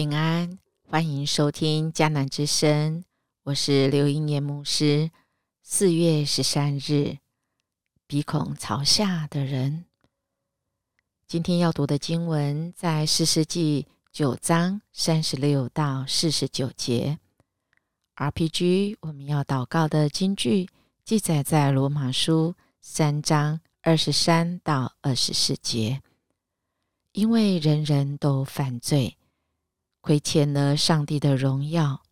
平安，欢迎收听迦南之声，我是刘英年牧师。四月十三日，鼻孔朝下的人。今天要读的经文在四世纪九章三十六到四十九节。RPG，我们要祷告的经句记载在罗马书三章二十三到二十四节。因为人人都犯罪。亏欠了上帝的荣耀，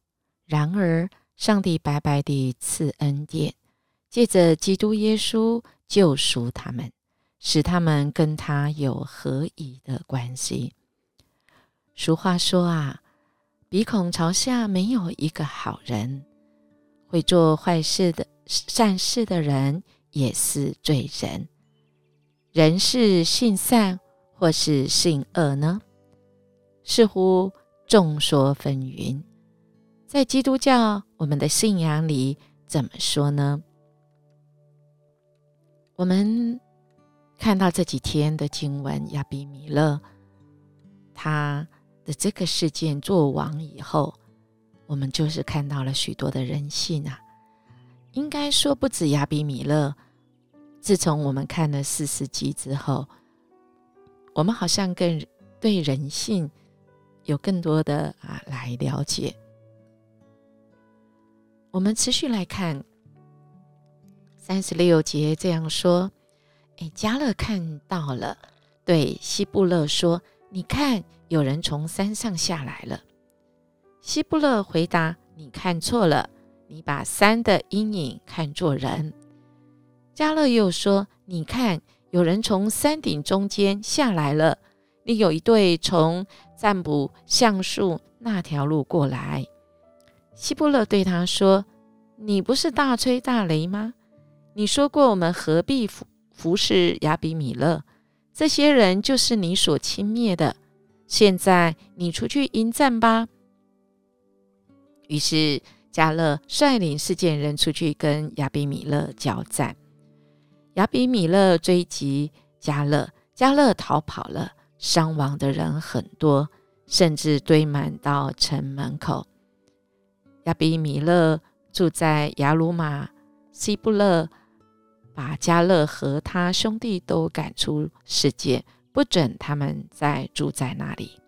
然而上帝白白地赐恩典，借着基督耶稣救赎他们，使他们跟他有合宜的关系。俗话说啊，鼻孔朝下没有一个好人，会做坏事的善事的人也是罪人。人是性善或是性恶呢？似乎。众说纷纭，在基督教我们的信仰里怎么说呢？我们看到这几天的经文，亚比米勒他的这个事件做王以后，我们就是看到了许多的人性啊。应该说不止亚比米勒，自从我们看了四世纪之后，我们好像更对人性。有更多的啊来了解，我们持续来看三十六节这样说：，哎，加勒看到了，对希布勒说：“你看，有人从山上下来了。”希布勒回答：“你看错了，你把山的阴影看作人。”加勒又说：“你看，有人从山顶中间下来了。”另有一对从占卜橡树那条路过来，希布勒对他说：“你不是大吹大擂吗？你说过我们何必服服侍亚比米勒？这些人就是你所轻蔑的。现在你出去迎战吧。”于是加勒率领四件人出去跟亚比米勒交战。亚比米勒追击加勒，加勒逃跑了。伤亡的人很多，甚至堆满到城门口。亚比米勒住在雅鲁玛，西布勒把加勒和他兄弟都赶出世界，不准他们再住在那里。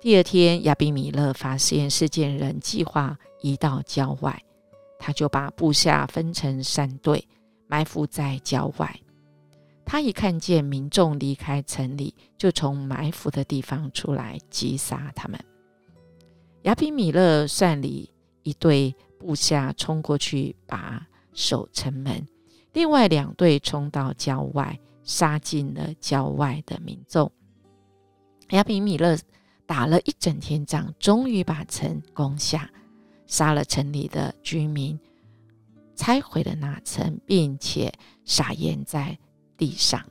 第二天，亚比米勒发现世界人计划移到郊外，他就把部下分成三队，埋伏在郊外。他一看见民众离开城里，就从埋伏的地方出来击杀他们。亚比米勒率领一队部下冲过去把守城门，另外两队冲到郊外，杀尽了郊外的民众。亚比米勒打了一整天仗，终于把城攻下，杀了城里的居民，拆毁了那城，并且撒盐在。地上，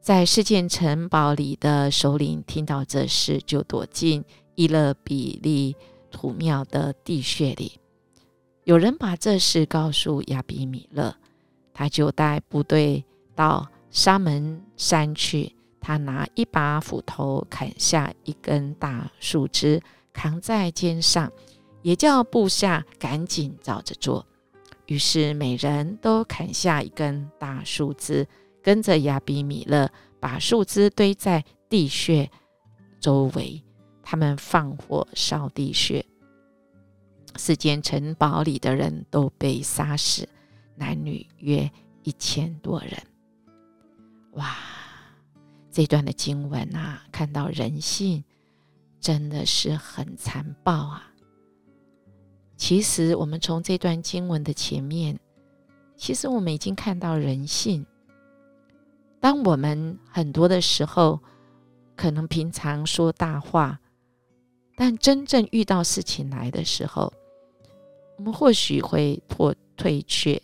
在事件城堡里的首领听到这事，就躲进伊勒比利土庙的地穴里。有人把这事告诉亚比米勒，他就带部队到沙门山去。他拿一把斧头砍下一根大树枝，扛在肩上，也叫部下赶紧照着做。于是，每人都砍下一根大树枝，跟着亚比米勒把树枝堆在地穴周围。他们放火烧地穴，四间城堡里的人都被杀死，男女约一千多人。哇，这段的经文啊，看到人性真的是很残暴啊！其实，我们从这段经文的前面，其实我们已经看到人性。当我们很多的时候，可能平常说大话，但真正遇到事情来的时候，我们或许会破退却，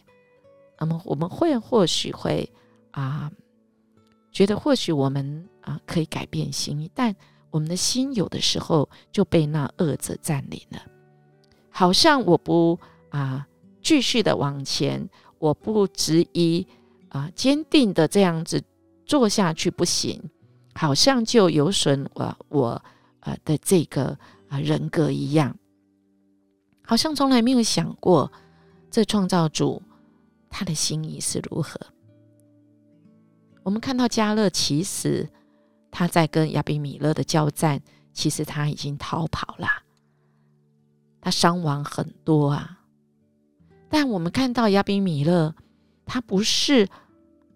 那么我们会或许会啊，觉得或许我们啊可以改变心意，但我们的心有的时候就被那恶者占领了。好像我不啊，继续的往前，我不执意啊，坚定的这样子做下去不行，好像就有损我我呃的这个啊人格一样，好像从来没有想过这创造主他的心意是如何。我们看到加勒其实他在跟亚比米勒的交战，其实他已经逃跑了，他伤亡很多啊。但我们看到亚比米勒，他不是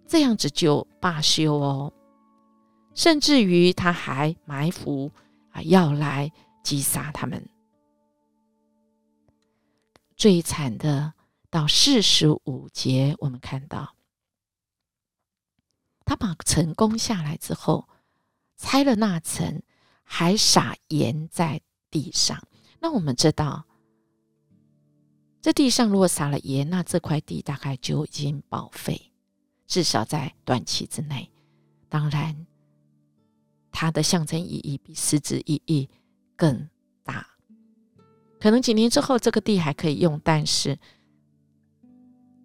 这样子就罢休哦，甚至于他还埋伏啊，要来击杀他们。最惨的到四十五节，我们看到。他把城攻下来之后，拆了那层，还撒盐在地上。那我们知道，这地上如果撒了盐，那这块地大概就已经报废，至少在短期之内。当然，它的象征意义比实质意义更大。可能几年之后，这个地还可以用，但是。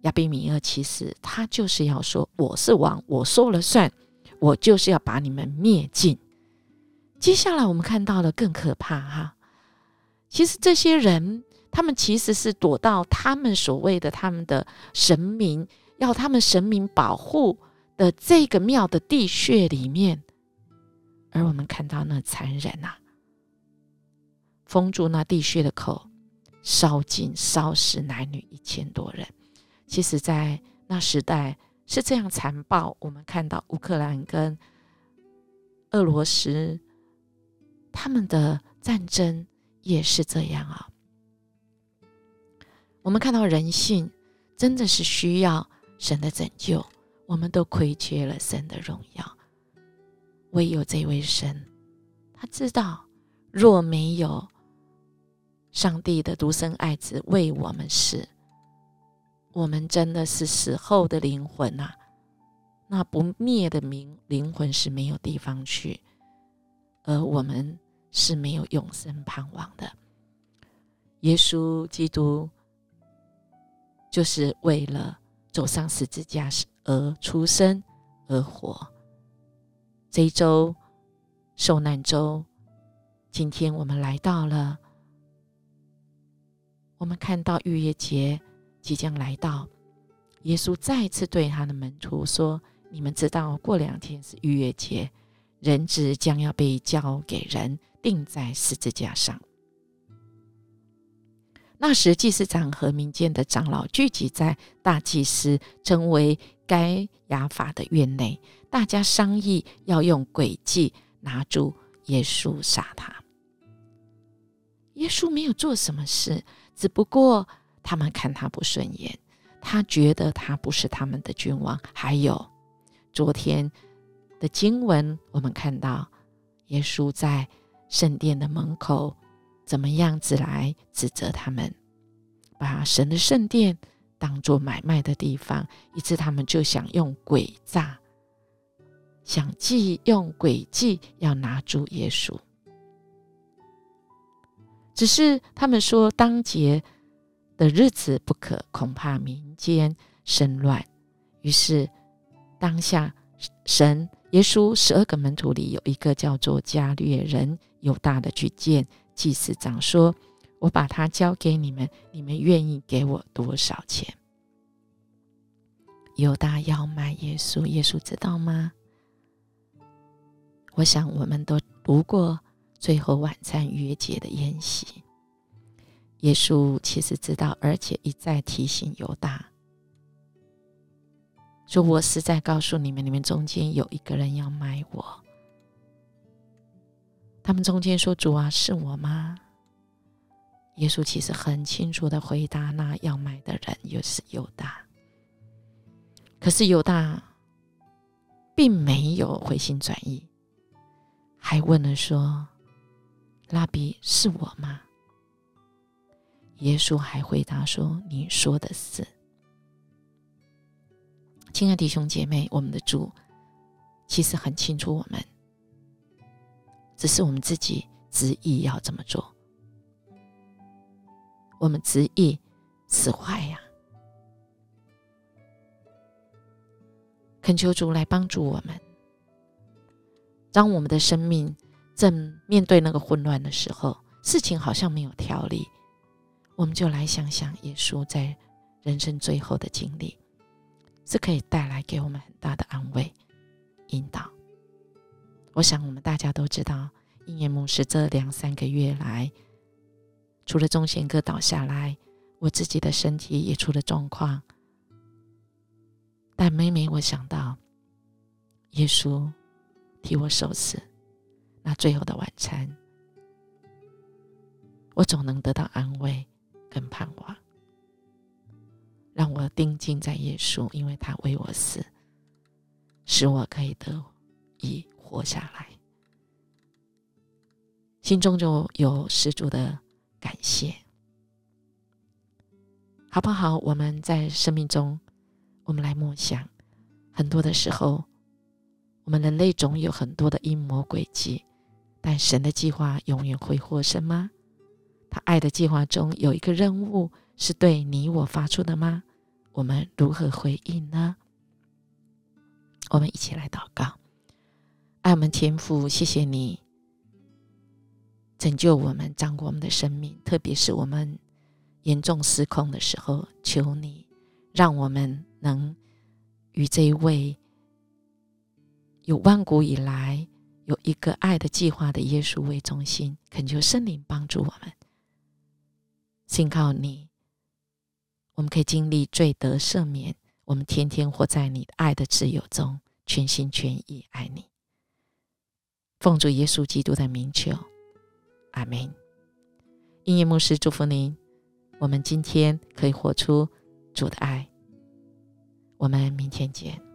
亚比米勒其实他就是要说：“我是王，我说了算，我就是要把你们灭尽。”接下来我们看到了更可怕哈，其实这些人他们其实是躲到他们所谓的他们的神明要他们神明保护的这个庙的地穴里面，而我们看到那残忍啊，封住那地穴的口，烧尽烧死男女一千多人。其实，在那时代是这样残暴。我们看到乌克兰跟俄罗斯他们的战争也是这样啊。我们看到人性真的是需要神的拯救，我们都亏缺了神的荣耀。唯有这位神，他知道若没有上帝的独生爱子为我们死。我们真的是死后的灵魂呐，那不灭的灵灵魂是没有地方去，而我们是没有永生盼望的。耶稣基督就是为了走上十字架而出生而活。这一周受难周，今天我们来到了，我们看到逾越节。即将来到，耶稣再次对他的门徒说：“你们知道，过两天是逾越节，人质将要被交给人，钉在十字架上。那时，祭司长和民间的长老聚集在大祭司称为该亚法的院内，大家商议要用诡计拿住耶稣，杀他。耶稣没有做什么事，只不过……他们看他不顺眼，他觉得他不是他们的君王。还有昨天的经文，我们看到耶稣在圣殿的门口怎么样子来指责他们，把神的圣殿当做买卖的地方，以致他们就想用诡诈，想计用诡计要拿住耶稣。只是他们说当节。的日子不可，恐怕民间生乱。于是当下，神耶稣十二个门徒里有一个叫做加略人犹大的去见祭司长，说：“我把他交给你们，你们愿意给我多少钱？”犹大要卖耶稣，耶稣知道吗？我想我们都读过最后晚餐约节的宴席。耶稣其实知道，而且一再提醒犹大说：“我实在告诉你们，你们中间有一个人要卖我。”他们中间说：“主啊，是我吗？”耶稣其实很清楚的回答：“那要卖的人又是犹大。”可是犹大并没有回心转意，还问了说：“拉比，是我吗？”耶稣还回答说：“你说的是，亲爱的弟兄姐妹，我们的主其实很清楚我们，只是我们自己执意要这么做，我们执意使坏呀。恳求主来帮助我们，当我们的生命正面对那个混乱的时候，事情好像没有条理，我们就来想想耶稣在人生最后的经历，是可以带来给我们很大的安慰、引导。我想我们大家都知道，应验牧师这两三个月来，除了中贤哥倒下来，我自己的身体也出了状况。但每每我想到耶稣替我受死，那最后的晚餐，我总能得到安慰跟盼望，让我定睛在耶稣，因为他为我死，使我可以得以活下来，心中就有十足的感谢，好不好？我们在生命中。我们来默想，很多的时候，我们人类总有很多的阴谋诡计，但神的计划永远会获胜吗？他爱的计划中有一个任务是对你我发出的吗？我们如何回应呢？我们一起来祷告，爱我们天父，谢谢你拯救我们，掌管我们的生命，特别是我们严重失控的时候，求你让我们。能与这一位有万古以来有一个爱的计划的耶稣为中心，恳求圣灵帮助我们。信靠你，我们可以经历罪得赦免。我们天天活在你爱的自由中，全心全意爱你。奉主耶稣基督的名求，阿门。音乐牧师祝福您，我们今天可以活出主的爱。我们明天见。